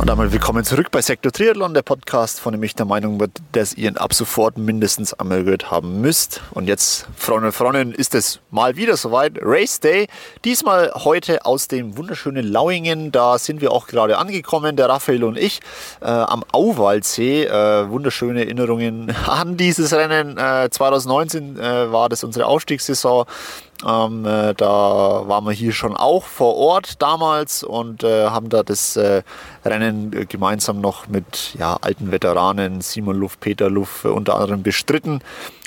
Und damit willkommen zurück bei Sektor Triathlon, der Podcast, von dem ich der Meinung bin, dass ihr ihn ab sofort mindestens einmal gehört haben müsst. Und jetzt, Freunde und Freundinnen, ist es mal wieder soweit. Race Day. Diesmal heute aus dem wunderschönen Lauingen. Da sind wir auch gerade angekommen, der Raphael und ich, äh, am Auwaldsee. Äh, wunderschöne Erinnerungen an dieses Rennen. Äh, 2019 äh, war das unsere Aufstiegssaison. Ähm, äh, da waren wir hier schon auch vor Ort damals und äh, haben da das äh, Rennen gemeinsam noch mit ja, alten Veteranen Simon Luft, Peter Luft unter anderem bestritten.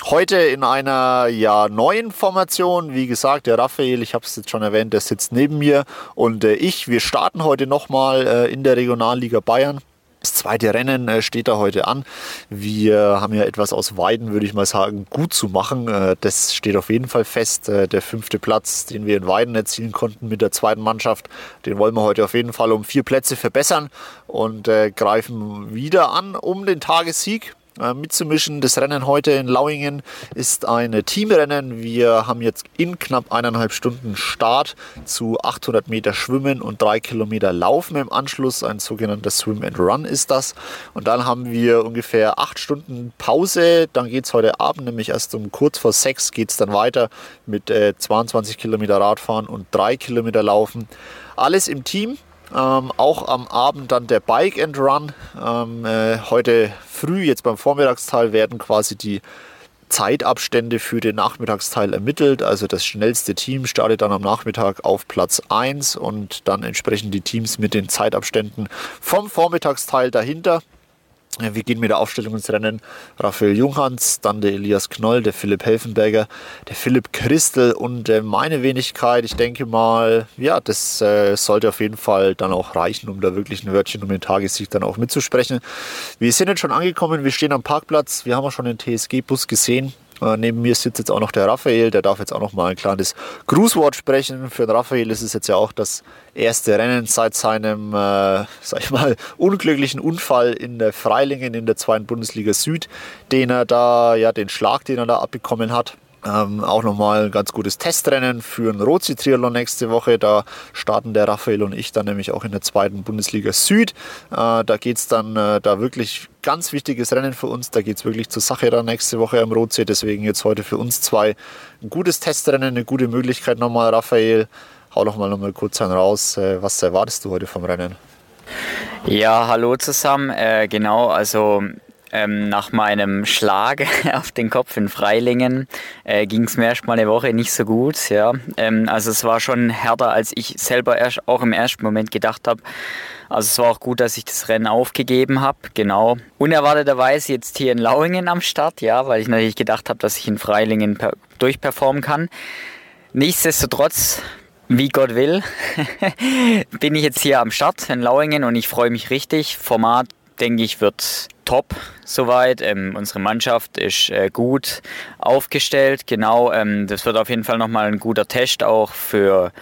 Heute in einer ja, neuen Formation, wie gesagt, der Raphael, ich habe es jetzt schon erwähnt, der sitzt neben mir und äh, ich, wir starten heute nochmal äh, in der Regionalliga Bayern. Das zweite Rennen äh, steht da heute an. Wir haben ja etwas aus Weiden, würde ich mal sagen, gut zu machen. Äh, das steht auf jeden Fall fest. Äh, der fünfte Platz, den wir in Weiden erzielen konnten mit der zweiten Mannschaft, den wollen wir heute auf jeden Fall um vier Plätze verbessern und greifen wieder an um den Tagessieg. Äh, mitzumischen. Das Rennen heute in Lauingen ist ein Teamrennen. Wir haben jetzt in knapp eineinhalb Stunden Start zu 800 Meter Schwimmen und drei Kilometer Laufen im Anschluss. Ein sogenannter Swim and Run ist das. Und dann haben wir ungefähr acht Stunden Pause. Dann geht es heute Abend, nämlich erst um kurz vor sechs, geht es dann weiter mit äh, 22 Kilometer Radfahren und drei Kilometer Laufen. Alles im Team. Ähm, auch am Abend dann der Bike and Run. Ähm, äh, heute früh, jetzt beim Vormittagsteil, werden quasi die Zeitabstände für den Nachmittagsteil ermittelt. Also das schnellste Team startet dann am Nachmittag auf Platz 1 und dann entsprechend die Teams mit den Zeitabständen vom Vormittagsteil dahinter. Wir gehen mit der Aufstellung ins Rennen. Raphael Junghans, dann der Elias Knoll, der Philipp Helfenberger, der Philipp Christel und äh, meine Wenigkeit. Ich denke mal, ja, das äh, sollte auf jeden Fall dann auch reichen, um da wirklich ein Wörtchen um den Tagessieg dann auch mitzusprechen. Wir sind jetzt schon angekommen, wir stehen am Parkplatz. Wir haben auch schon den TSG-Bus gesehen. Äh, neben mir sitzt jetzt auch noch der Raphael, der darf jetzt auch noch mal ein kleines Grußwort sprechen. Für den Raphael ist es jetzt ja auch das erste Rennen seit seinem, äh, sag ich mal, unglücklichen Unfall in der Freilingen in der zweiten Bundesliga Süd, den er da, ja, den Schlag, den er da abbekommen hat. Ähm, auch nochmal ein ganz gutes Testrennen für ein Rozi-Triathlon nächste Woche. Da starten der Raphael und ich dann nämlich auch in der zweiten Bundesliga Süd. Äh, da geht es dann äh, da wirklich ganz wichtiges Rennen für uns. Da geht es wirklich zur Sache dann nächste Woche am Rotsee. Deswegen jetzt heute für uns zwei ein gutes Testrennen, eine gute Möglichkeit nochmal. Raphael, hau doch mal nochmal kurz einen raus. Äh, was erwartest du heute vom Rennen? Ja, hallo zusammen. Äh, genau, also ähm, nach meinem Schlag auf den Kopf in Freilingen äh, ging es mir erst mal eine Woche nicht so gut. Ja. Ähm, also es war schon härter, als ich selber erst auch im ersten Moment gedacht habe. Also es war auch gut, dass ich das Rennen aufgegeben habe. Genau. Unerwarteterweise jetzt hier in Lauingen am Start, ja, weil ich natürlich gedacht habe, dass ich in Freilingen durchperformen kann. Nichtsdestotrotz wie Gott will, bin ich jetzt hier am Start in Lauingen und ich freue mich richtig. Format, denke ich, wird top soweit. Ähm, unsere Mannschaft ist äh, gut aufgestellt. Genau, ähm, das wird auf jeden Fall nochmal ein guter Test auch für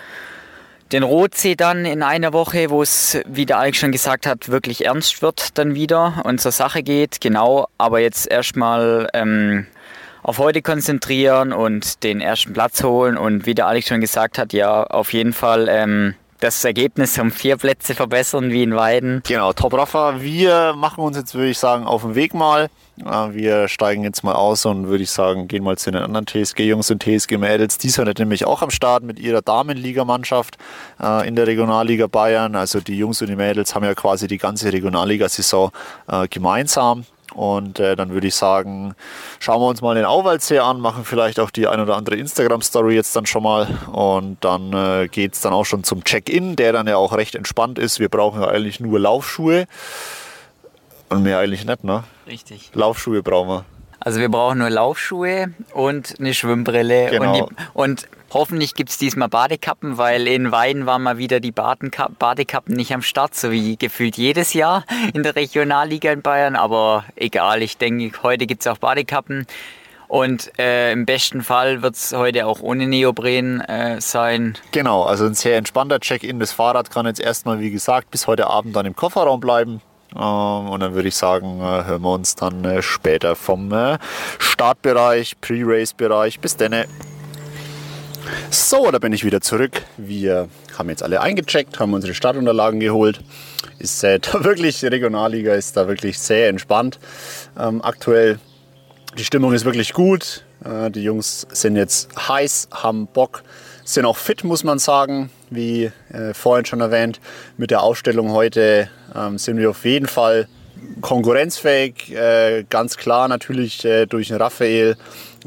den Rotsee dann in einer Woche, wo es, wie der Alex schon gesagt hat, wirklich ernst wird dann wieder und zur Sache geht. Genau, aber jetzt erstmal ähm, auf heute konzentrieren und den ersten Platz holen und wie der Alex schon gesagt hat, ja, auf jeden Fall ähm, das Ergebnis um vier Plätze verbessern wie in Weiden. Genau, Top Rafa. Wir machen uns jetzt, würde ich sagen, auf den Weg mal. Wir steigen jetzt mal aus und würde ich sagen, gehen mal zu den anderen TSG-Jungs und TSG-Mädels. Die sind nämlich auch am Start mit ihrer Damenligamannschaft äh, in der Regionalliga Bayern. Also die Jungs und die Mädels haben ja quasi die ganze Regionalliga-Saison äh, gemeinsam. Und äh, dann würde ich sagen, schauen wir uns mal den Auwaldsee an, machen vielleicht auch die ein oder andere Instagram-Story jetzt dann schon mal. Und dann äh, geht es dann auch schon zum Check-in, der dann ja auch recht entspannt ist. Wir brauchen ja eigentlich nur Laufschuhe. Und mehr eigentlich nicht, ne? Richtig. Laufschuhe brauchen wir. Also wir brauchen nur Laufschuhe und eine Schwimmbrille. Genau. Und, die, und hoffentlich gibt es diesmal Badekappen, weil in Weiden waren mal wieder die Badekappen nicht am Start, so wie gefühlt jedes Jahr in der Regionalliga in Bayern. Aber egal, ich denke, heute gibt es auch Badekappen. Und äh, im besten Fall wird es heute auch ohne Neopren äh, sein. Genau, also ein sehr entspannter Check-in. Das Fahrrad kann jetzt erstmal, wie gesagt, bis heute Abend dann im Kofferraum bleiben. Ähm, und dann würde ich sagen, äh, hören wir uns dann äh, später vom äh, Startbereich, Pre-Race-Bereich. Bis dann. So, da bin ich wieder zurück. Wir haben jetzt alle eingecheckt, haben unsere Startunterlagen geholt. Ist äh, da wirklich, die Regionalliga ist da wirklich sehr entspannt. Ähm, aktuell, die Stimmung ist wirklich gut. Äh, die Jungs sind jetzt heiß, haben Bock, sind auch fit, muss man sagen. Wie äh, vorhin schon erwähnt, mit der Ausstellung heute ähm, sind wir auf jeden Fall konkurrenzfähig. Äh, ganz klar natürlich äh, durch den Raphael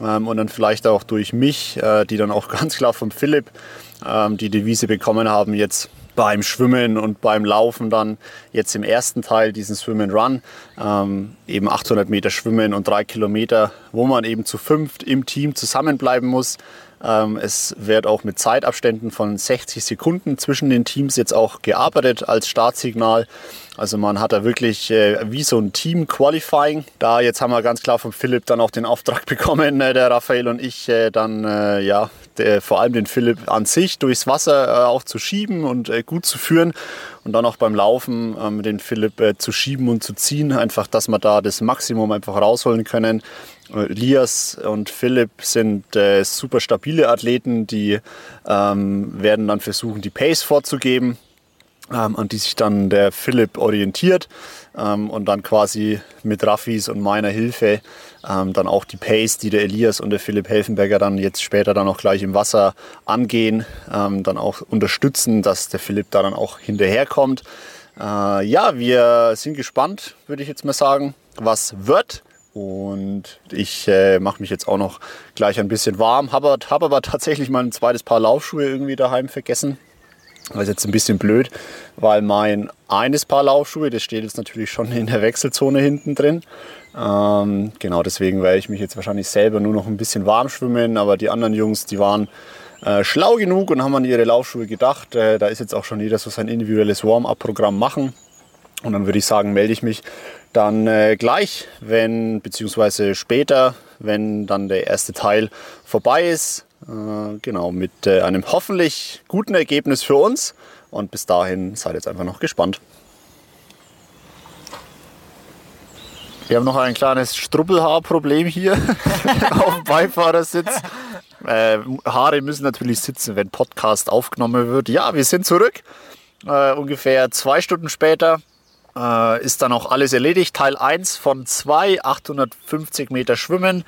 ähm, und dann vielleicht auch durch mich, äh, die dann auch ganz klar vom Philipp ähm, die Devise bekommen haben, jetzt beim Schwimmen und beim Laufen dann jetzt im ersten Teil diesen Swim and Run, ähm, eben 800 Meter Schwimmen und drei Kilometer, wo man eben zu fünft im Team zusammenbleiben muss. Ähm, es wird auch mit Zeitabständen von 60 Sekunden zwischen den Teams jetzt auch gearbeitet als Startsignal. Also man hat da wirklich äh, wie so ein Team-Qualifying. Da jetzt haben wir ganz klar von Philipp dann auch den Auftrag bekommen, äh, der Raphael und ich äh, dann ja der, vor allem den Philipp an sich durchs Wasser auch zu schieben und gut zu führen und dann auch beim Laufen ähm, den Philipp zu schieben und zu ziehen, einfach, dass wir da das Maximum einfach rausholen können. Lias und Philipp sind äh, super stabile Athleten, die ähm, werden dann versuchen, die Pace vorzugeben ähm, an die sich dann der Philipp orientiert ähm, und dann quasi mit Raffis und meiner Hilfe ähm, dann auch die Pace, die der Elias und der Philipp Helfenberger dann jetzt später dann auch gleich im Wasser angehen, ähm, dann auch unterstützen, dass der Philipp da dann auch hinterherkommt. Äh, ja, wir sind gespannt, würde ich jetzt mal sagen, was wird. Und ich äh, mache mich jetzt auch noch gleich ein bisschen warm. Habe hab aber tatsächlich mein zweites Paar Laufschuhe irgendwie daheim vergessen. Das ist jetzt ein bisschen blöd, weil mein eines Paar Laufschuhe, das steht jetzt natürlich schon in der Wechselzone hinten drin. Ähm, genau deswegen werde ich mich jetzt wahrscheinlich selber nur noch ein bisschen warm schwimmen. Aber die anderen Jungs, die waren äh, schlau genug und haben an ihre Laufschuhe gedacht. Äh, da ist jetzt auch schon jeder so sein individuelles Warm-up-Programm machen. Und dann würde ich sagen, melde ich mich dann äh, gleich, wenn, beziehungsweise später, wenn dann der erste Teil vorbei ist. Äh, genau, mit äh, einem hoffentlich guten Ergebnis für uns. Und bis dahin seid jetzt einfach noch gespannt. Wir haben noch ein kleines Strubbelhaarproblem hier auf dem Beifahrersitz. Äh, Haare müssen natürlich sitzen, wenn Podcast aufgenommen wird. Ja, wir sind zurück. Äh, ungefähr zwei Stunden später äh, ist dann auch alles erledigt. Teil 1 von 2, 850 Meter Schwimmen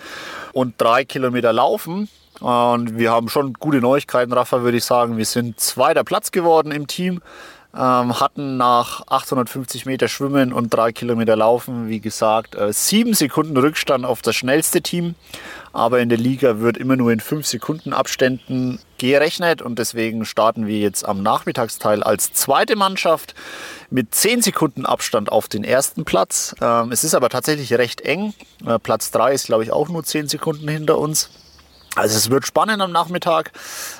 und 3 Kilometer Laufen. Und wir haben schon gute Neuigkeiten, Rafa, würde ich sagen. Wir sind zweiter Platz geworden im Team. Ähm, hatten nach 850 Meter Schwimmen und drei Kilometer Laufen, wie gesagt, äh, sieben Sekunden Rückstand auf das schnellste Team. Aber in der Liga wird immer nur in fünf Sekunden Abständen gerechnet und deswegen starten wir jetzt am Nachmittagsteil als zweite Mannschaft mit zehn Sekunden Abstand auf den ersten Platz. Ähm, es ist aber tatsächlich recht eng. Äh, Platz drei ist, glaube ich, auch nur zehn Sekunden hinter uns. Also es wird spannend am Nachmittag.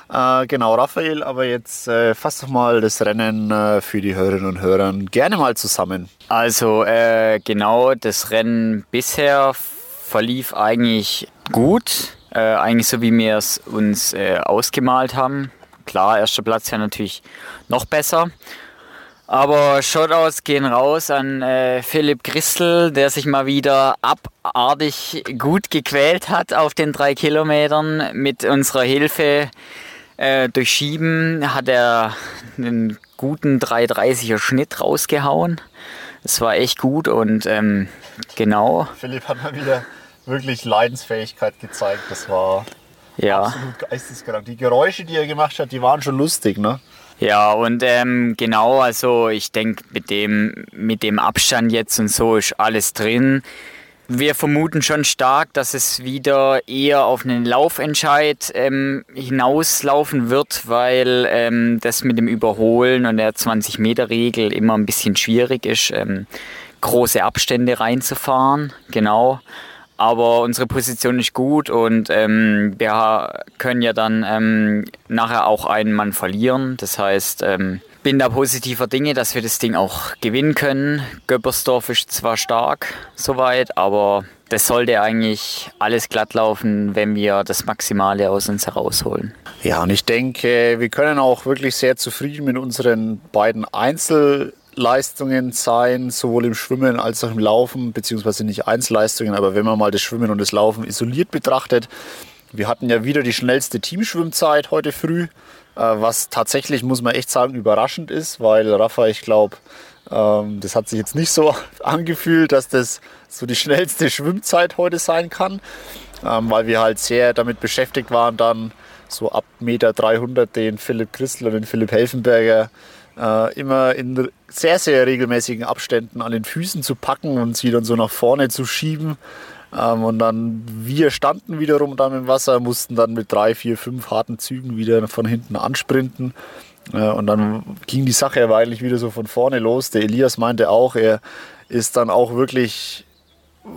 Äh, genau, Raphael, aber jetzt äh, fass doch mal das Rennen äh, für die Hörerinnen und Hörer gerne mal zusammen. Also äh, genau, das Rennen bisher verlief eigentlich gut. Äh, eigentlich so, wie wir es uns äh, ausgemalt haben. Klar, erster Platz wäre natürlich noch besser. Aber Shoutouts gehen raus an äh, Philipp Christel, der sich mal wieder abartig gut gequält hat auf den drei Kilometern. Mit unserer Hilfe äh, durch Schieben hat er einen guten 330er Schnitt rausgehauen. Das war echt gut und ähm, genau. Philipp hat mal wieder wirklich Leidensfähigkeit gezeigt. Das war ja. absolut geisteskrank. Die Geräusche, die er gemacht hat, die waren schon lustig, ne? Ja, und ähm, genau, also ich denke, mit dem, mit dem Abstand jetzt und so ist alles drin. Wir vermuten schon stark, dass es wieder eher auf einen Laufentscheid ähm, hinauslaufen wird, weil ähm, das mit dem Überholen und der 20-Meter-Regel immer ein bisschen schwierig ist, ähm, große Abstände reinzufahren. Genau. Aber unsere Position ist gut und ähm, wir können ja dann ähm, nachher auch einen Mann verlieren. Das heißt, ähm, bin da positiver Dinge, dass wir das Ding auch gewinnen können. Göppersdorf ist zwar stark soweit, aber das sollte eigentlich alles glatt laufen, wenn wir das Maximale aus uns herausholen. Ja, und ich denke, wir können auch wirklich sehr zufrieden mit unseren beiden Einzelleistungen sein, sowohl im Schwimmen als auch im Laufen, beziehungsweise nicht Einzelleistungen, aber wenn man mal das Schwimmen und das Laufen isoliert betrachtet, wir hatten ja wieder die schnellste Teamschwimmzeit heute früh, äh, was tatsächlich, muss man echt sagen, überraschend ist, weil Rafa, ich glaube, ähm, das hat sich jetzt nicht so angefühlt, dass das so die schnellste Schwimmzeit heute sein kann, ähm, weil wir halt sehr damit beschäftigt waren, dann so ab Meter 300 den Philipp Christel und den Philipp Helfenberger äh, immer in sehr, sehr regelmäßigen Abständen an den Füßen zu packen und sie dann so nach vorne zu schieben. Ähm, und dann wir standen wiederum dann im Wasser, mussten dann mit drei, vier, fünf harten Zügen wieder von hinten ansprinten. Äh, und dann ging die Sache aber eigentlich wieder so von vorne los. Der Elias meinte auch, er ist dann auch wirklich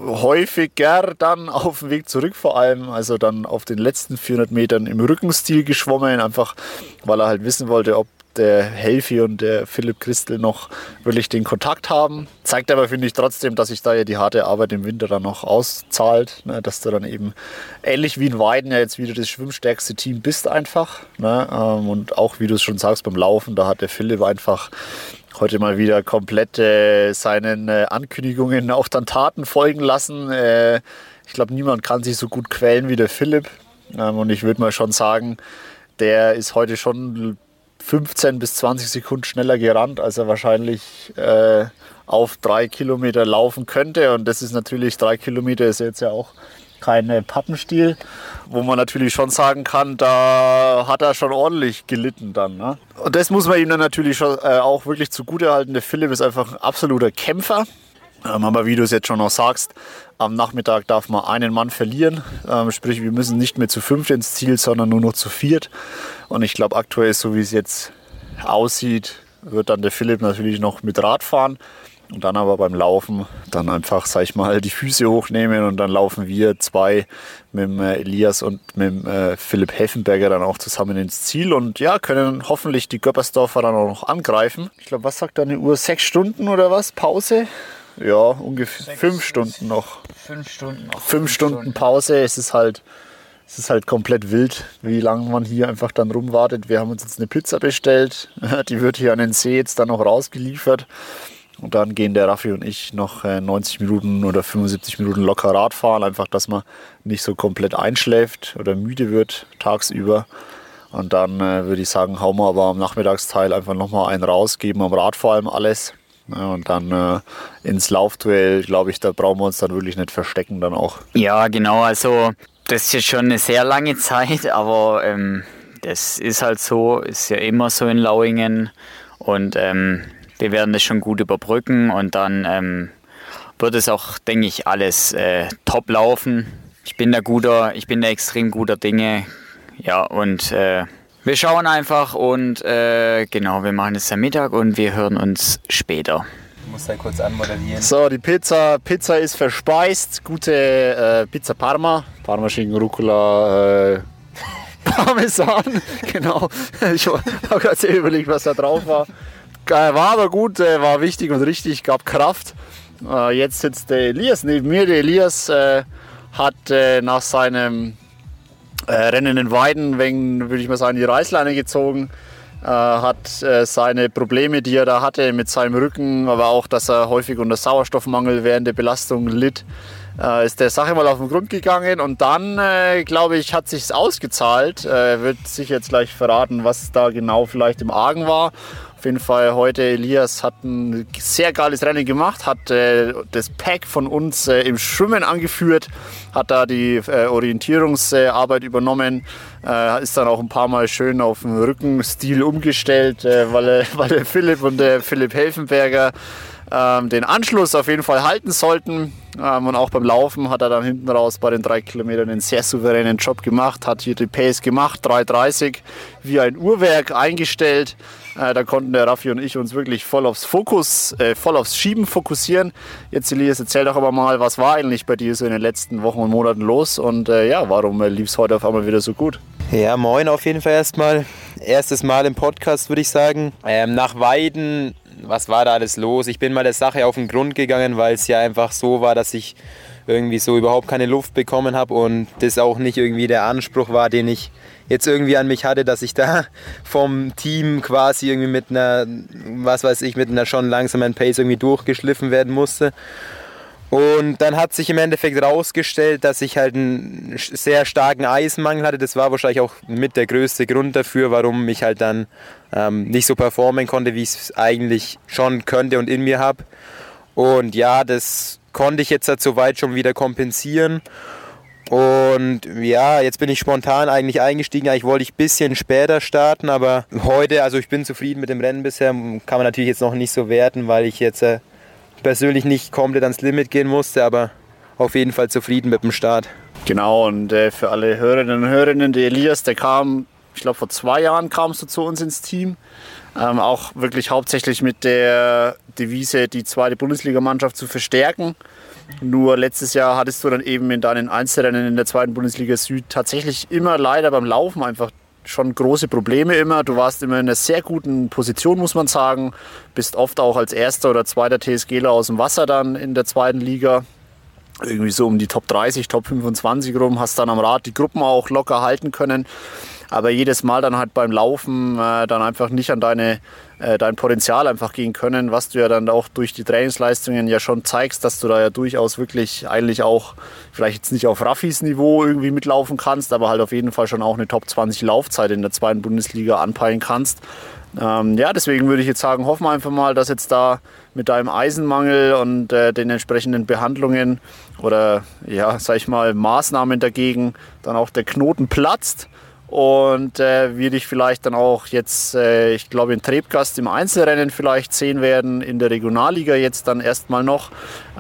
häufiger dann auf dem Weg zurück vor allem, also dann auf den letzten 400 Metern im Rückenstil geschwommen, einfach weil er halt wissen wollte, ob der Helfi und der Philipp Christel noch wirklich den Kontakt haben. Zeigt aber, finde ich, trotzdem, dass sich da ja die harte Arbeit im Winter dann noch auszahlt. Ne? Dass du dann eben ähnlich wie in Weiden ja jetzt wieder das schwimmstärkste Team bist einfach. Ne? Ähm, und auch, wie du es schon sagst, beim Laufen, da hat der Philipp einfach heute mal wieder komplett äh, seinen äh, Ankündigungen auch dann Taten folgen lassen. Äh, ich glaube, niemand kann sich so gut quälen wie der Philipp. Ähm, und ich würde mal schon sagen, der ist heute schon 15 bis 20 Sekunden schneller gerannt, als er wahrscheinlich äh, auf drei Kilometer laufen könnte. Und das ist natürlich, drei Kilometer ist jetzt ja auch kein Pappenstiel, wo man natürlich schon sagen kann, da hat er schon ordentlich gelitten dann. Ne? Und das muss man ihm dann natürlich schon äh, auch wirklich zugute halten. Der Philipp ist einfach ein absoluter Kämpfer. Ähm, aber wie du es jetzt schon noch sagst, am Nachmittag darf man einen Mann verlieren. Ähm, sprich, wir müssen nicht mehr zu fünft ins Ziel, sondern nur noch zu viert. Und ich glaube, aktuell, so wie es jetzt aussieht, wird dann der Philipp natürlich noch mit Rad fahren. Und dann aber beim Laufen dann einfach, sag ich mal, die Füße hochnehmen und dann laufen wir zwei mit dem äh, Elias und mit dem äh, Philipp Heffenberger dann auch zusammen ins Ziel und ja, können hoffentlich die Göppersdorfer dann auch noch angreifen. Ich glaube, was sagt deine Uhr? Sechs Stunden oder was? Pause? Ja, ungefähr Sechs, fünf Stunden noch. Fünf Stunden noch. Fünf, Stunden, Pause. Es ist halt, es ist halt komplett wild, wie lange man hier einfach dann rumwartet. Wir haben uns jetzt eine Pizza bestellt. Die wird hier an den See jetzt dann noch rausgeliefert. Und dann gehen der Raffi und ich noch 90 äh, Minuten oder 75 Minuten locker Rad fahren, einfach, dass man nicht so komplett einschläft oder müde wird tagsüber. Und dann äh, würde ich sagen, hauen wir aber am Nachmittagsteil einfach nochmal einen raus, geben am Rad vor allem alles. Ja, und dann äh, ins Laufduell, glaube ich, da brauchen wir uns dann wirklich nicht verstecken dann auch. Ja, genau, also das ist jetzt schon eine sehr lange Zeit, aber ähm, das ist halt so, ist ja immer so in Lauingen und ähm, wir werden das schon gut überbrücken und dann ähm, wird es auch, denke ich, alles äh, top laufen. Ich bin da guter, ich bin da extrem guter Dinge. Ja, und äh, wir schauen einfach und äh, genau, wir machen es am Mittag und wir hören uns später. Ich muss da kurz anmoderieren. So, die Pizza, Pizza ist verspeist. Gute äh, Pizza Parma. Parma Schinken, Rucola, äh, Parmesan. genau. Ich habe gerade sehr überlegt, was da drauf war. War aber gut, äh, war wichtig und richtig, gab Kraft. Äh, jetzt sitzt der Elias neben mir. Der Elias äh, hat nach seinem Rennen in Weiden, wegen, würde ich mal sagen, die Reißleine gezogen. hat seine Probleme, die er da hatte mit seinem Rücken, aber auch, dass er häufig unter Sauerstoffmangel während der Belastung litt, ist der Sache mal auf den Grund gegangen und dann, glaube ich, hat sich ausgezahlt. Er wird sich jetzt gleich verraten, was da genau vielleicht im Argen war auf jeden Fall heute, Elias hat ein sehr geiles Rennen gemacht, hat äh, das Pack von uns äh, im Schwimmen angeführt, hat da die äh, Orientierungsarbeit übernommen, äh, ist dann auch ein paar Mal schön auf den Rückenstil umgestellt, äh, weil, weil der Philipp und der Philipp Helfenberger ähm, den Anschluss auf jeden Fall halten sollten. Ähm, und auch beim Laufen hat er dann hinten raus bei den drei Kilometern einen sehr souveränen Job gemacht, hat hier die Pace gemacht, 3,30 wie ein Uhrwerk eingestellt. Äh, da konnten der Raffi und ich uns wirklich voll aufs Fokus, äh, voll aufs Schieben fokussieren. Jetzt Elias, erzähl doch aber mal, was war eigentlich bei dir so in den letzten Wochen und Monaten los und äh, ja, warum äh, lief es heute auf einmal wieder so gut? Ja, moin auf jeden Fall erstmal. erstes Mal im Podcast, würde ich sagen. Ähm, nach Weiden, was war da alles los? Ich bin mal der Sache auf den Grund gegangen, weil es ja einfach so war, dass ich irgendwie so überhaupt keine Luft bekommen habe und das auch nicht irgendwie der Anspruch war, den ich jetzt irgendwie an mich hatte, dass ich da vom Team quasi irgendwie mit einer, was weiß ich, mit einer schon langsamen Pace irgendwie durchgeschliffen werden musste. Und dann hat sich im Endeffekt herausgestellt, dass ich halt einen sehr starken Eisenmangel hatte. Das war wahrscheinlich auch mit der größte Grund dafür, warum ich halt dann ähm, nicht so performen konnte, wie ich es eigentlich schon könnte und in mir habe. Und ja, das konnte ich jetzt halt soweit schon wieder kompensieren. Und ja, jetzt bin ich spontan eigentlich eingestiegen. Eigentlich wollte ich ein bisschen später starten, aber heute, also ich bin zufrieden mit dem Rennen bisher. Kann man natürlich jetzt noch nicht so werten, weil ich jetzt äh, persönlich nicht komplett ans Limit gehen musste, aber auf jeden Fall zufrieden mit dem Start. Genau, und äh, für alle Hörerinnen und Hörerinnen, der Elias, der kam, ich glaube vor zwei Jahren kamst du zu uns ins Team. Ähm, auch wirklich hauptsächlich mit der Devise, die zweite Bundesligamannschaft zu verstärken. Nur letztes Jahr hattest du dann eben in deinen Einzelrennen in der zweiten Bundesliga Süd tatsächlich immer leider beim Laufen einfach schon große Probleme immer. Du warst immer in einer sehr guten Position, muss man sagen. Bist oft auch als erster oder zweiter TSGler aus dem Wasser dann in der zweiten Liga. Irgendwie so um die Top 30, Top 25 rum. Hast dann am Rad die Gruppen auch locker halten können aber jedes Mal dann halt beim Laufen äh, dann einfach nicht an deine, äh, dein Potenzial einfach gehen können, was du ja dann auch durch die Trainingsleistungen ja schon zeigst, dass du da ja durchaus wirklich eigentlich auch vielleicht jetzt nicht auf Raffis Niveau irgendwie mitlaufen kannst, aber halt auf jeden Fall schon auch eine Top 20 Laufzeit in der zweiten Bundesliga anpeilen kannst. Ähm, ja, deswegen würde ich jetzt sagen, hoffen wir einfach mal, dass jetzt da mit deinem Eisenmangel und äh, den entsprechenden Behandlungen oder ja, sag ich mal, Maßnahmen dagegen dann auch der Knoten platzt und äh, wir dich vielleicht dann auch jetzt, äh, ich glaube, in Trebgast im Einzelrennen vielleicht sehen werden, in der Regionalliga jetzt dann erstmal noch,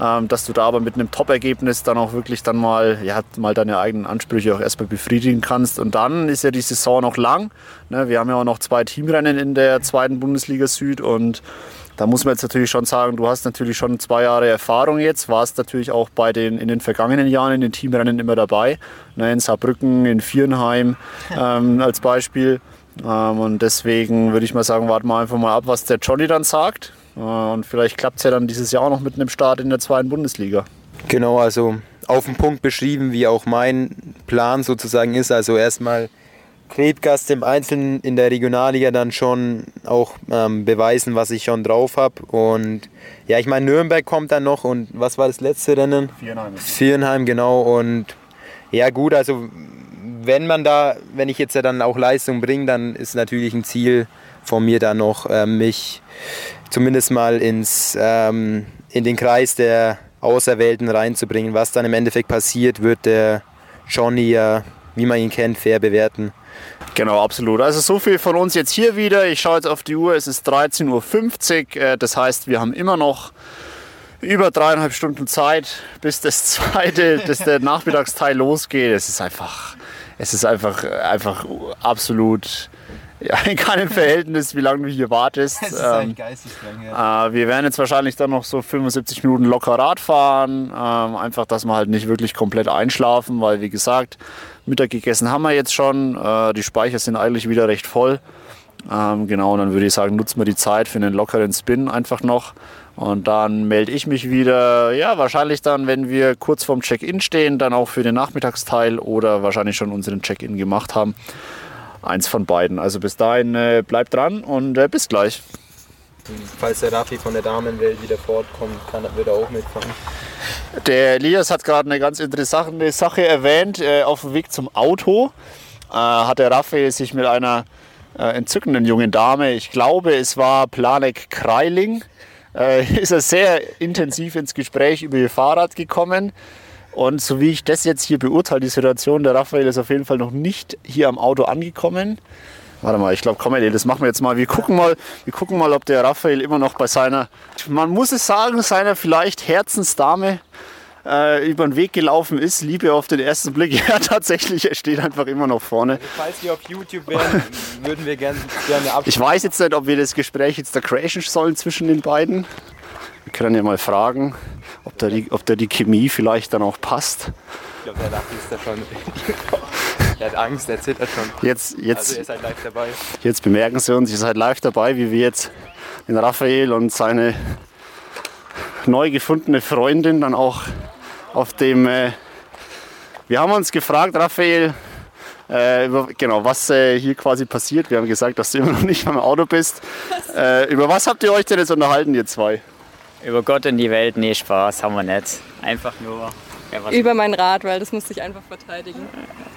ähm, dass du da aber mit einem Top-Ergebnis dann auch wirklich dann mal, ja, mal deine eigenen Ansprüche auch erstmal befriedigen kannst. Und dann ist ja die Saison noch lang. Ne? Wir haben ja auch noch zwei Teamrennen in der zweiten Bundesliga Süd und da muss man jetzt natürlich schon sagen, du hast natürlich schon zwei Jahre Erfahrung jetzt, warst natürlich auch bei den, in den vergangenen Jahren in den Teamrennen immer dabei. Ne, in Saarbrücken, in Vierenheim ähm, als Beispiel. Ähm, und deswegen würde ich mal sagen, warten wir einfach mal ab, was der Johnny dann sagt. Äh, und vielleicht klappt es ja dann dieses Jahr auch noch mit einem Start in der zweiten Bundesliga. Genau, also auf den Punkt beschrieben, wie auch mein Plan sozusagen ist. Also erstmal Krebgast im Einzelnen in der Regionalliga dann schon auch ähm, beweisen, was ich schon drauf habe. Und ja, ich meine, Nürnberg kommt dann noch und was war das letzte Rennen? Vierenheim. Vierenheim, genau. Und ja, gut, also wenn man da, wenn ich jetzt ja dann auch Leistung bringe, dann ist natürlich ein Ziel von mir da noch, äh, mich zumindest mal ins, ähm, in den Kreis der Auserwählten reinzubringen. Was dann im Endeffekt passiert, wird der Johnny ja, wie man ihn kennt, fair bewerten. Genau, absolut. Also so viel von uns jetzt hier wieder. Ich schaue jetzt auf die Uhr, es ist 13.50 Uhr. Äh, das heißt, wir haben immer noch über dreieinhalb Stunden Zeit, bis das zweite, bis der Nachmittagsteil losgeht. Es ist einfach, es ist einfach, einfach absolut ja, in keinem Verhältnis, wie lange du hier wartest. Das ist ähm, geisteskrank, ja. äh, wir werden jetzt wahrscheinlich dann noch so 75 Minuten locker Rad fahren. Ähm, einfach, dass wir halt nicht wirklich komplett einschlafen, weil wie gesagt, Mittag gegessen haben wir jetzt schon. Äh, die Speicher sind eigentlich wieder recht voll. Ähm, genau, und dann würde ich sagen, nutzen wir die Zeit für einen lockeren Spin einfach noch. Und dann melde ich mich wieder, ja, wahrscheinlich dann, wenn wir kurz vorm Check-in stehen, dann auch für den Nachmittagsteil oder wahrscheinlich schon unseren Check-in gemacht haben. Eins von beiden. Also bis dahin äh, bleibt dran und äh, bis gleich. Falls der Raffi von der Damenwelt wieder fortkommt, kann, wird er auch mitfahren. Der Elias hat gerade eine ganz interessante Sache erwähnt. Äh, auf dem Weg zum Auto äh, hat der Raphael sich mit einer äh, entzückenden jungen Dame, ich glaube es war Planek Kreiling, ist er sehr intensiv ins Gespräch über ihr Fahrrad gekommen. Und so wie ich das jetzt hier beurteile, die Situation, der Raphael ist auf jeden Fall noch nicht hier am Auto angekommen. Warte mal, ich glaube, komm mal, das machen wir jetzt mal. Wir gucken mal, wir gucken mal, ob der Raphael immer noch bei seiner, man muss es sagen, seiner vielleicht Herzensdame äh, über den Weg gelaufen ist. Liebe auf den ersten Blick. Ja, tatsächlich, er steht einfach immer noch vorne. Also, falls wir auf YouTube wären, würden wir gern, gerne abschließen. Ich weiß jetzt nicht, ob wir das Gespräch jetzt da crashen sollen zwischen den beiden. Wir können ja mal fragen, ob da die, ob da die Chemie vielleicht dann auch passt. Ich glaube, der Lachi ist da schon. Er hat Angst, er zittert schon. Jetzt, jetzt, Also ihr seid live dabei. Jetzt bemerken Sie uns, ihr seid live dabei, wie wir jetzt den Raphael und seine neu gefundene Freundin dann auch auf dem. Äh, wir haben uns gefragt, Raphael, äh, über, genau, was äh, hier quasi passiert. Wir haben gesagt, dass du immer noch nicht beim Auto bist. Äh, über was habt ihr euch denn jetzt unterhalten, ihr zwei? Über Gott und die Welt, nee, Spaß, haben wir nicht. Einfach nur. Ja, Über mein Rad, weil das musste ich einfach verteidigen.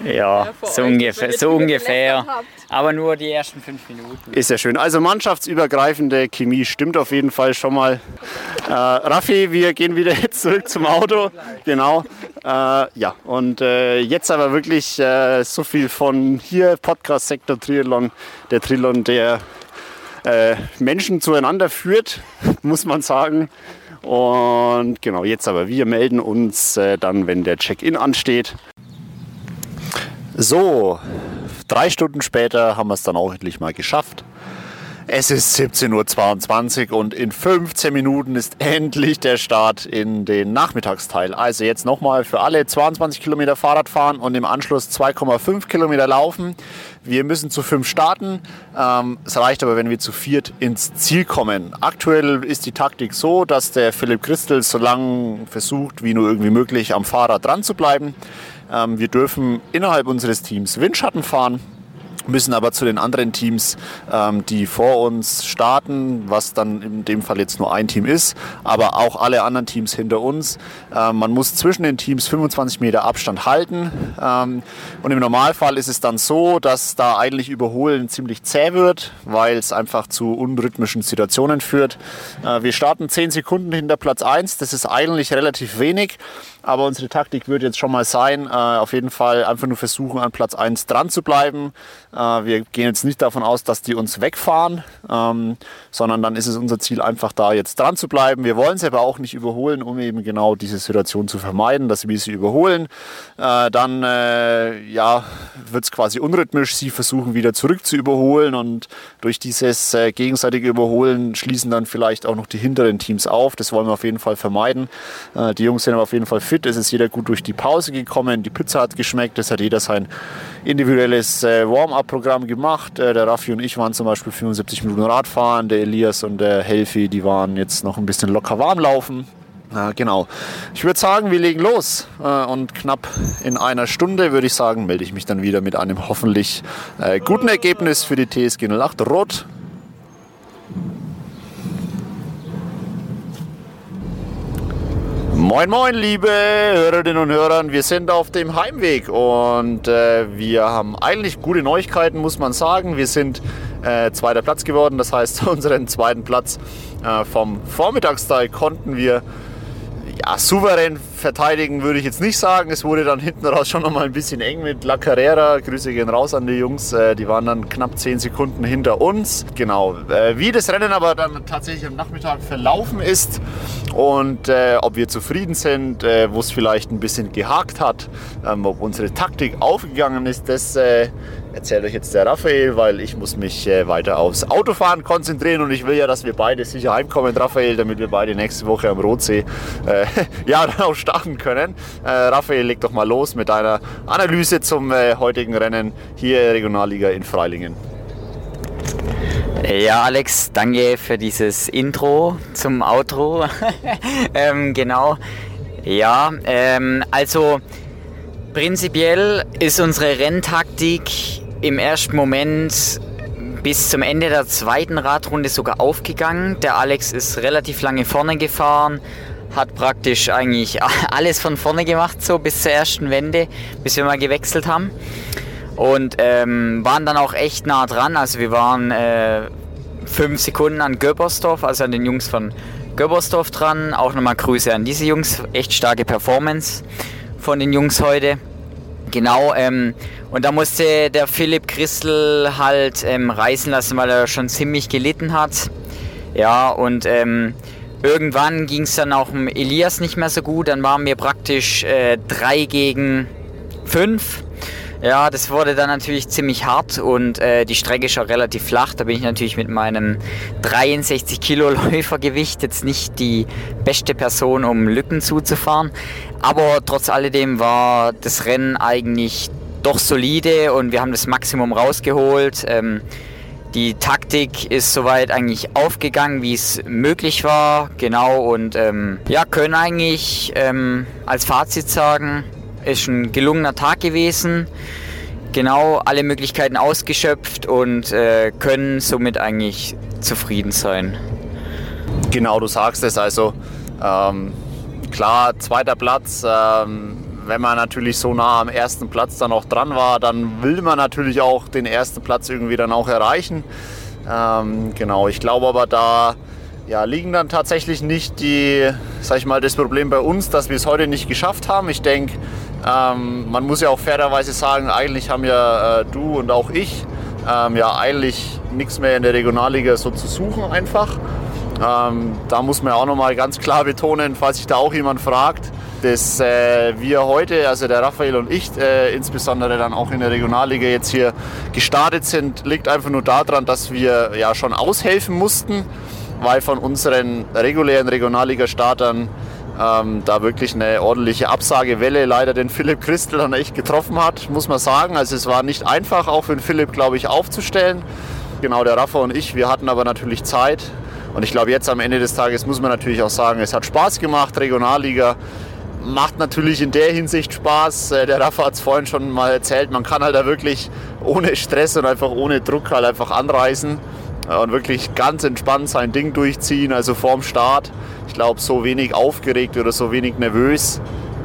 ja so euch, ungefähr. So ungefähr. Aber nur die ersten fünf Minuten. Ist ja schön. Also mannschaftsübergreifende Chemie stimmt auf jeden Fall schon mal. Äh, Raffi, wir gehen wieder jetzt zurück zum Auto. Genau. Äh, ja, und äh, jetzt aber wirklich äh, so viel von hier, Podcast Sektor Triathlon, der Triathlon, der äh, Menschen zueinander führt, muss man sagen. Und genau, jetzt aber wir melden uns äh, dann, wenn der Check-in ansteht. So, drei Stunden später haben wir es dann auch endlich mal geschafft. Es ist 17.22 Uhr und in 15 Minuten ist endlich der Start in den Nachmittagsteil. Also jetzt nochmal für alle 22 Kilometer Fahrrad fahren und im Anschluss 2,5 Kilometer laufen. Wir müssen zu fünf starten. Ähm, es reicht aber, wenn wir zu viert ins Ziel kommen. Aktuell ist die Taktik so, dass der Philipp Christel so lange versucht, wie nur irgendwie möglich, am Fahrrad dran zu bleiben. Ähm, wir dürfen innerhalb unseres Teams Windschatten fahren müssen aber zu den anderen Teams, ähm, die vor uns starten, was dann in dem Fall jetzt nur ein Team ist, aber auch alle anderen Teams hinter uns. Ähm, man muss zwischen den Teams 25 Meter Abstand halten ähm, und im Normalfall ist es dann so, dass da eigentlich Überholen ziemlich zäh wird, weil es einfach zu unrhythmischen Situationen führt. Äh, wir starten 10 Sekunden hinter Platz 1, das ist eigentlich relativ wenig. Aber unsere Taktik wird jetzt schon mal sein, äh, auf jeden Fall einfach nur versuchen, an Platz 1 dran zu bleiben. Äh, wir gehen jetzt nicht davon aus, dass die uns wegfahren, ähm, sondern dann ist es unser Ziel, einfach da jetzt dran zu bleiben. Wir wollen sie aber auch nicht überholen, um eben genau diese Situation zu vermeiden, dass wir sie überholen. Äh, dann äh, ja, wird es quasi unrhythmisch. Sie versuchen wieder zurück zu überholen und durch dieses äh, gegenseitige Überholen schließen dann vielleicht auch noch die hinteren Teams auf. Das wollen wir auf jeden Fall vermeiden. Äh, die Jungs sind aber auf jeden Fall fit. Es ist jeder gut durch die Pause gekommen. Die Pizza hat geschmeckt. Es hat jeder sein individuelles äh, Warm-up-Programm gemacht. Äh, der Raffi und ich waren zum Beispiel 75 Minuten Radfahren. Der Elias und der Helfi, die waren jetzt noch ein bisschen locker warm laufen. Ja, genau. Ich würde sagen, wir legen los. Äh, und knapp in einer Stunde, würde ich sagen, melde ich mich dann wieder mit einem hoffentlich äh, guten Ergebnis für die TSG 08 Rot. Moin, moin, liebe Hörerinnen und Hörer. Wir sind auf dem Heimweg und äh, wir haben eigentlich gute Neuigkeiten, muss man sagen. Wir sind äh, zweiter Platz geworden. Das heißt, unseren zweiten Platz äh, vom Vormittagsteil konnten wir ja, souverän verteidigen würde ich jetzt nicht sagen. Es wurde dann hinten raus schon noch mal ein bisschen eng mit La Carrera. Grüße gehen raus an die Jungs. Äh, Die waren dann knapp 10 Sekunden hinter uns. Genau. Äh, Wie das Rennen aber dann tatsächlich am Nachmittag verlaufen ist und äh, ob wir zufrieden sind, wo es vielleicht ein bisschen gehakt hat, ähm, ob unsere Taktik aufgegangen ist, das äh, erzählt euch jetzt der Raphael, weil ich muss mich weiter aufs Autofahren konzentrieren und ich will ja, dass wir beide sicher heimkommen, Raphael, damit wir beide nächste Woche am Rotsee äh, ja, dann auch starten können. Äh, Raphael, leg doch mal los mit deiner Analyse zum äh, heutigen Rennen hier Regionalliga in Freilingen. Ja, Alex, danke für dieses Intro zum Outro. ähm, genau. Ja, ähm, also prinzipiell ist unsere Renntaktik im ersten Moment bis zum Ende der zweiten Radrunde sogar aufgegangen. Der Alex ist relativ lange vorne gefahren, hat praktisch eigentlich alles von vorne gemacht, so bis zur ersten Wende, bis wir mal gewechselt haben. Und ähm, waren dann auch echt nah dran. Also wir waren äh, fünf Sekunden an Göbersdorf, also an den Jungs von Göbersdorf dran. Auch nochmal Grüße an diese Jungs. Echt starke Performance von den Jungs heute. Genau, ähm, und da musste der Philipp Christel halt ähm, reißen lassen, weil er schon ziemlich gelitten hat. Ja, und ähm, irgendwann ging es dann auch um Elias nicht mehr so gut. Dann waren wir praktisch äh, drei gegen fünf. Ja, das wurde dann natürlich ziemlich hart und äh, die Strecke ist auch relativ flach. Da bin ich natürlich mit meinem 63 Kilo Läufergewicht jetzt nicht die beste Person, um Lücken zuzufahren. Aber trotz alledem war das Rennen eigentlich doch solide und wir haben das Maximum rausgeholt. Ähm, die Taktik ist soweit eigentlich aufgegangen, wie es möglich war, genau und ähm, ja, können eigentlich ähm, als Fazit sagen, ist ein gelungener Tag gewesen genau alle Möglichkeiten ausgeschöpft und äh, können somit eigentlich zufrieden sein. Genau, du sagst es. Also ähm, klar, zweiter Platz. Wenn man natürlich so nah am ersten Platz dann auch dran war, dann will man natürlich auch den ersten Platz irgendwie dann auch erreichen. Ähm, genau, ich glaube aber da ja, liegen dann tatsächlich nicht die, sag ich mal, das Problem bei uns, dass wir es heute nicht geschafft haben. Ich denke, ähm, man muss ja auch fairerweise sagen, eigentlich haben ja äh, du und auch ich ähm, ja eigentlich nichts mehr in der Regionalliga so zu suchen einfach. Ähm, da muss man auch nochmal ganz klar betonen, falls sich da auch jemand fragt, dass äh, wir heute, also der Raphael und ich äh, insbesondere dann auch in der Regionalliga jetzt hier gestartet sind, liegt einfach nur daran, dass wir ja schon aushelfen mussten, weil von unseren regulären Regionalliga-Startern ähm, da wirklich eine ordentliche Absagewelle leider den Philipp Christel dann echt getroffen hat, muss man sagen. Also es war nicht einfach, auch für den Philipp, glaube ich, aufzustellen. Genau, der Rafa und ich, wir hatten aber natürlich Zeit. Und ich glaube, jetzt am Ende des Tages muss man natürlich auch sagen, es hat Spaß gemacht, Regionalliga. Macht natürlich in der Hinsicht Spaß. Äh, der Rafa hat es vorhin schon mal erzählt, man kann halt da wirklich ohne Stress und einfach ohne Druck halt einfach anreisen und wirklich ganz entspannt sein Ding durchziehen, also vorm Start. Ich glaube, so wenig aufgeregt oder so wenig nervös.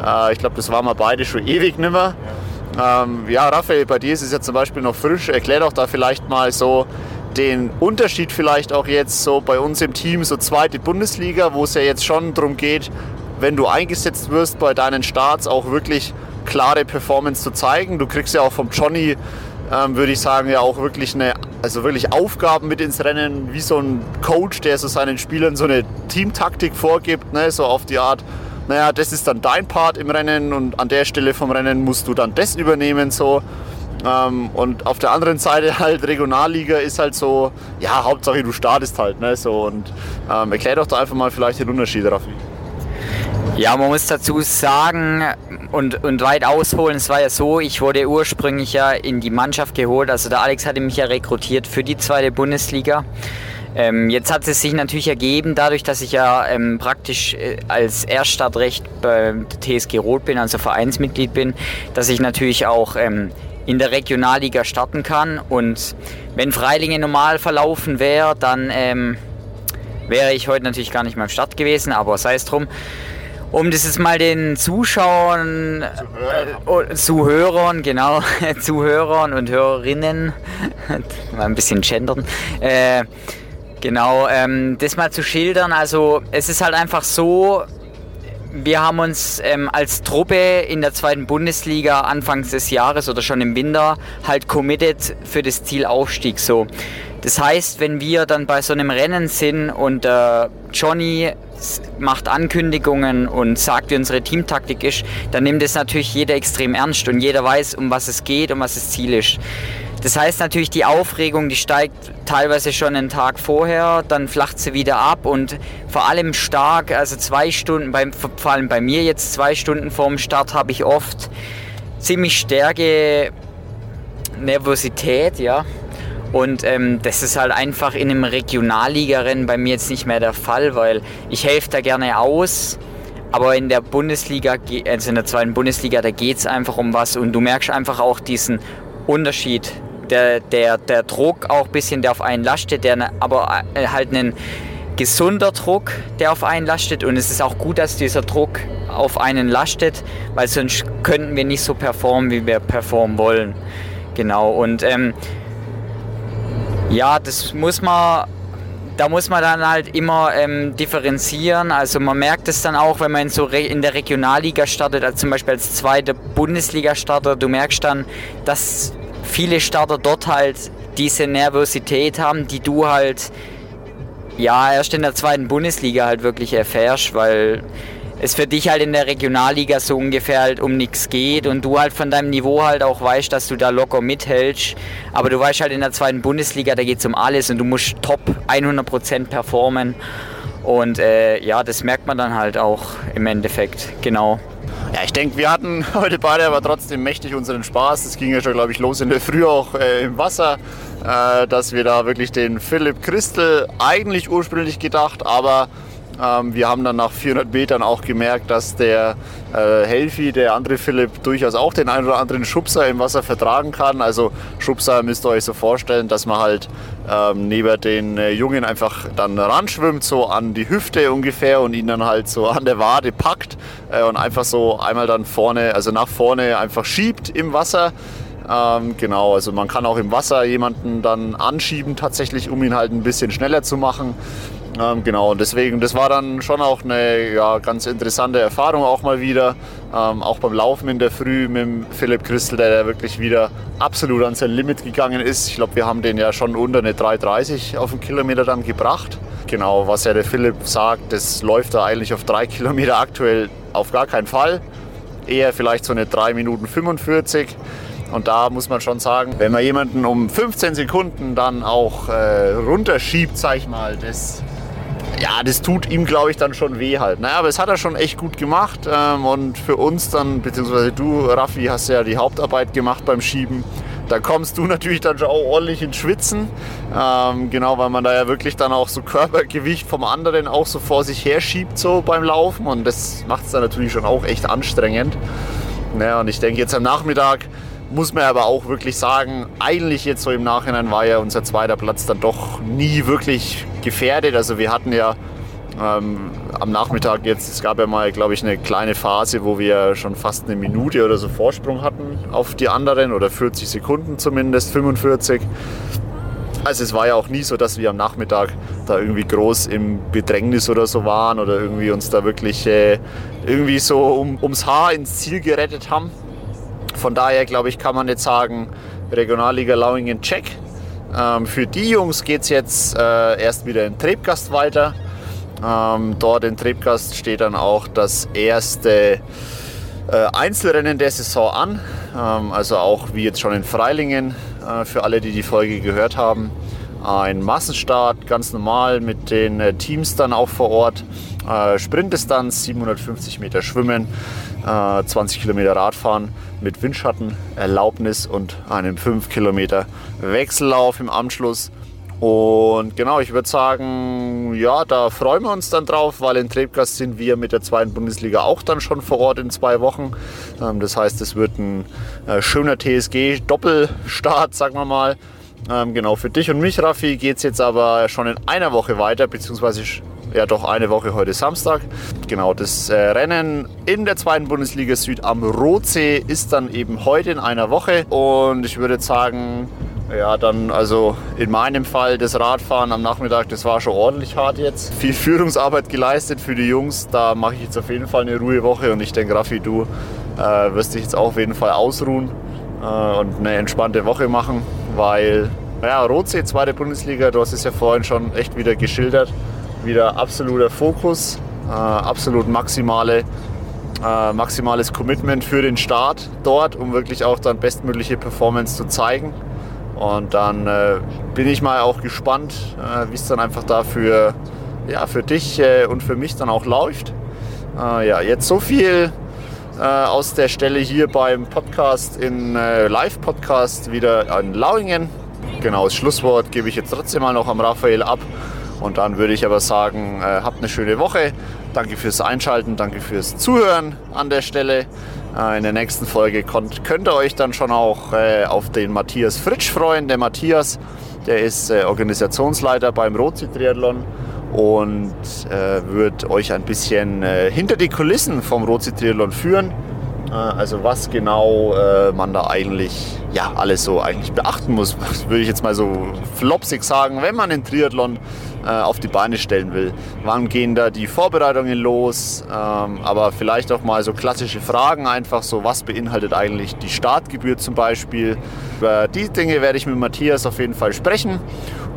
Äh, ich glaube, das waren wir beide schon ewig nimmer. Ähm, ja, Raphael, bei dir ist es ja zum Beispiel noch frisch. Erklär doch da vielleicht mal so den Unterschied vielleicht auch jetzt so bei uns im Team, so zweite Bundesliga, wo es ja jetzt schon darum geht, wenn du eingesetzt wirst bei deinen Starts, auch wirklich klare Performance zu zeigen. Du kriegst ja auch vom Johnny ähm, würde ich sagen, ja auch wirklich eine, also wirklich Aufgaben mit ins Rennen, wie so ein Coach, der so seinen Spielern so eine Teamtaktik vorgibt, ne, so auf die Art, naja, das ist dann dein Part im Rennen und an der Stelle vom Rennen musst du dann das übernehmen, so. Ähm, und auf der anderen Seite halt Regionalliga ist halt so, ja, Hauptsache du startest halt, ne, so. Und ähm, erklär doch da einfach mal vielleicht den Unterschied, Raffi. Ja, man muss dazu sagen und, und weit ausholen, es war ja so, ich wurde ursprünglich ja in die Mannschaft geholt, also der Alex hatte mich ja rekrutiert für die zweite Bundesliga. Ähm, jetzt hat es sich natürlich ergeben, dadurch, dass ich ja ähm, praktisch äh, als Erststartrecht bei der TSG Rot bin, also Vereinsmitglied bin, dass ich natürlich auch ähm, in der Regionalliga starten kann. Und wenn Freilingen normal verlaufen wäre, dann ähm, wäre ich heute natürlich gar nicht mehr im Start gewesen, aber sei es drum um das jetzt mal den Zuschauern, Zuhörern, äh, Zuhörern genau, Zuhörern und Hörerinnen, mal ein bisschen gendern, äh, genau, ähm, das mal zu schildern. Also es ist halt einfach so, wir haben uns ähm, als Truppe in der zweiten Bundesliga anfangs des Jahres oder schon im Winter halt committed für das Ziel Aufstieg so. Das heißt, wenn wir dann bei so einem Rennen sind und äh, Johnny macht Ankündigungen und sagt, wie unsere Teamtaktik ist, dann nimmt es natürlich jeder extrem ernst und jeder weiß, um was es geht und was das Ziel ist. Das heißt natürlich, die Aufregung, die steigt teilweise schon einen Tag vorher, dann flacht sie wieder ab und vor allem stark, also zwei Stunden, beim, vor allem bei mir jetzt zwei Stunden vorm Start habe ich oft ziemlich starke Nervosität, ja, und ähm, das ist halt einfach in einem Regionalligarennen bei mir jetzt nicht mehr der Fall, weil ich helfe da gerne aus. Aber in der Bundesliga, also in der zweiten Bundesliga, da geht es einfach um was und du merkst einfach auch diesen Unterschied. Der, der, der Druck auch ein bisschen, der auf einen lastet, der aber äh, halt ein gesunder Druck, der auf einen lastet. Und es ist auch gut, dass dieser Druck auf einen lastet, weil sonst könnten wir nicht so performen, wie wir performen wollen. Genau. Und ähm, ja, das muss man, da muss man dann halt immer ähm, differenzieren. Also man merkt es dann auch, wenn man in, so in der Regionalliga startet, also zum Beispiel als zweiter Bundesliga-Starter, du merkst dann, dass viele Starter dort halt diese Nervosität haben, die du halt ja erst in der zweiten Bundesliga halt wirklich erfährst, weil es für dich halt in der Regionalliga so ungefähr halt um nichts geht und du halt von deinem Niveau halt auch weißt, dass du da locker mithältst. Aber du weißt halt in der zweiten Bundesliga, da geht es um alles und du musst top 100% performen. Und äh, ja, das merkt man dann halt auch im Endeffekt, genau. Ja, ich denke, wir hatten heute beide aber trotzdem mächtig unseren Spaß. Es ging ja schon, glaube ich, los in der Früh auch äh, im Wasser, äh, dass wir da wirklich den Philipp Christel eigentlich ursprünglich gedacht, aber ähm, wir haben dann nach 400 Metern auch gemerkt, dass der äh, Helfi, der andere Philipp, durchaus auch den einen oder anderen Schubser im Wasser vertragen kann. Also Schubser müsst ihr euch so vorstellen, dass man halt ähm, neben den äh, Jungen einfach dann ranschwimmt, so an die Hüfte ungefähr und ihn dann halt so an der Wade packt äh, und einfach so einmal dann vorne, also nach vorne einfach schiebt im Wasser. Ähm, genau, also man kann auch im Wasser jemanden dann anschieben tatsächlich, um ihn halt ein bisschen schneller zu machen. Ähm, genau, und deswegen, das war dann schon auch eine ja, ganz interessante Erfahrung auch mal wieder. Ähm, auch beim Laufen in der Früh mit dem Philipp Christel, der, der wirklich wieder absolut an sein Limit gegangen ist. Ich glaube, wir haben den ja schon unter eine 3,30 auf den Kilometer dann gebracht. Genau, was ja der Philipp sagt, das läuft da eigentlich auf drei Kilometer aktuell auf gar keinen Fall. Eher vielleicht so eine 3 Minuten 45. Und da muss man schon sagen, wenn man jemanden um 15 Sekunden dann auch äh, runterschiebt, sag ich mal, das ja, das tut ihm, glaube ich, dann schon weh halt. Naja, aber es hat er schon echt gut gemacht. Ähm, und für uns dann, beziehungsweise du, Raffi, hast ja die Hauptarbeit gemacht beim Schieben. Da kommst du natürlich dann schon auch ordentlich ins Schwitzen. Ähm, genau, weil man da ja wirklich dann auch so Körpergewicht vom anderen auch so vor sich her schiebt so beim Laufen. Und das macht es dann natürlich schon auch echt anstrengend. Naja, und ich denke jetzt am Nachmittag muss man aber auch wirklich sagen, eigentlich jetzt so im Nachhinein war ja unser zweiter Platz dann doch nie wirklich gefährdet. Also wir hatten ja ähm, am Nachmittag jetzt, es gab ja mal, glaube ich, eine kleine Phase, wo wir schon fast eine Minute oder so Vorsprung hatten auf die anderen oder 40 Sekunden zumindest, 45. Also es war ja auch nie so, dass wir am Nachmittag da irgendwie groß im Bedrängnis oder so waren oder irgendwie uns da wirklich äh, irgendwie so um, ums Haar ins Ziel gerettet haben. Von daher glaube ich, kann man jetzt sagen, Regionalliga Lauingen check. Ähm, für die Jungs geht es jetzt äh, erst wieder in Trebgast weiter. Ähm, dort in Trebgast steht dann auch das erste äh, Einzelrennen der Saison an. Ähm, also auch wie jetzt schon in Freilingen, äh, für alle, die die Folge gehört haben. Ein Massenstart, ganz normal mit den äh, Teams dann auch vor Ort. Äh, Sprintdistanz, 750 Meter Schwimmen, 20 äh, Kilometer Radfahren mit Windschattenerlaubnis und einem 5 Kilometer Wechsellauf im Anschluss. Und genau, ich würde sagen, ja, da freuen wir uns dann drauf, weil in Trebgast sind wir mit der zweiten Bundesliga auch dann schon vor Ort in zwei Wochen. Ähm, das heißt, es wird ein äh, schöner TSG-Doppelstart, sagen wir mal. Ähm, genau, für dich und mich, Raffi, geht es jetzt aber schon in einer Woche weiter, beziehungsweise ja doch eine Woche heute Samstag. Genau, das äh, Rennen in der zweiten Bundesliga Süd am Rotsee ist dann eben heute in einer Woche. Und ich würde sagen, ja, dann also in meinem Fall das Radfahren am Nachmittag, das war schon ordentlich hart jetzt. Viel Führungsarbeit geleistet für die Jungs. Da mache ich jetzt auf jeden Fall eine Ruhewoche und ich denke, Raffi, du äh, wirst dich jetzt auch auf jeden Fall ausruhen äh, und eine entspannte Woche machen, weil ja, Rotsee, zweite Bundesliga, du hast es ja vorhin schon echt wieder geschildert wieder absoluter Fokus, äh, absolut maximale, äh, maximales Commitment für den Start dort, um wirklich auch dann bestmögliche Performance zu zeigen. Und dann äh, bin ich mal auch gespannt, äh, wie es dann einfach da für, ja, für dich äh, und für mich dann auch läuft. Äh, ja, jetzt so viel aus der Stelle hier beim Podcast in Live-Podcast wieder an Lauingen. Genau, das Schlusswort gebe ich jetzt trotzdem mal noch am Raphael ab. Und dann würde ich aber sagen, äh, habt eine schöne Woche. Danke fürs Einschalten, danke fürs Zuhören an der Stelle. Äh, in der nächsten Folge könnt, könnt ihr euch dann schon auch äh, auf den Matthias Fritsch freuen. Der Matthias, der ist äh, Organisationsleiter beim Rotsee-Triathlon und äh, wird euch ein bisschen äh, hinter die Kulissen vom Rotsee-Triathlon führen. Also was genau äh, man da eigentlich ja alles so eigentlich beachten muss, würde ich jetzt mal so flopsig sagen, wenn man den Triathlon äh, auf die Beine stellen will. Wann gehen da die Vorbereitungen los? Ähm, aber vielleicht auch mal so klassische Fragen, einfach so, was beinhaltet eigentlich die Startgebühr zum Beispiel? Über die Dinge werde ich mit Matthias auf jeden Fall sprechen.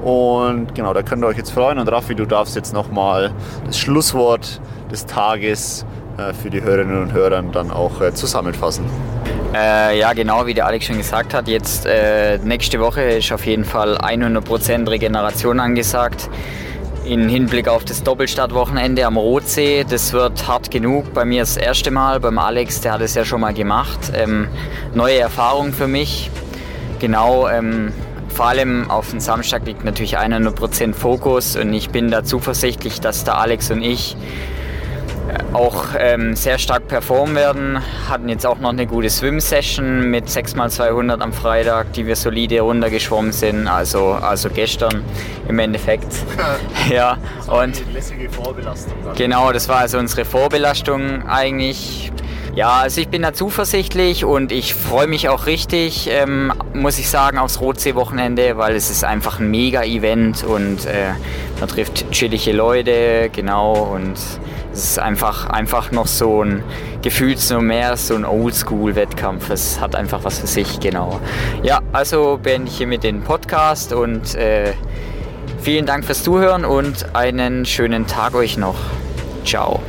Und genau, da könnt ihr euch jetzt freuen. Und Raffi, du darfst jetzt nochmal das Schlusswort des Tages äh, für die Hörerinnen und Hörer dann auch äh, zusammenfassen. Äh, ja, genau wie der Alex schon gesagt hat, jetzt äh, nächste Woche ist auf jeden Fall 100% Regeneration angesagt. in Hinblick auf das Doppelstadtwochenende am Rotsee. Das wird hart genug. Bei mir das erste Mal, beim Alex, der hat es ja schon mal gemacht. Ähm, neue Erfahrung für mich. Genau, ähm, vor allem auf den Samstag liegt natürlich 100% Fokus und ich bin da zuversichtlich, dass der Alex und ich auch ähm, sehr stark performen werden. Hatten jetzt auch noch eine gute Swim-Session mit 6x200 am Freitag, die wir solide runtergeschwommen sind. Also, also gestern im Endeffekt. ja, und genau, das war also unsere Vorbelastung eigentlich. Ja, also ich bin da zuversichtlich und ich freue mich auch richtig, ähm, muss ich sagen, aufs Rotsee-Wochenende, weil es ist einfach ein Mega-Event und äh, man trifft chillige Leute, genau, und es ist einfach, einfach noch so ein Gefühl, so mehr so ein Oldschool-Wettkampf. Es hat einfach was für sich, genau. Ja, also beende ich hiermit den Podcast und äh, vielen Dank fürs Zuhören und einen schönen Tag euch noch. Ciao.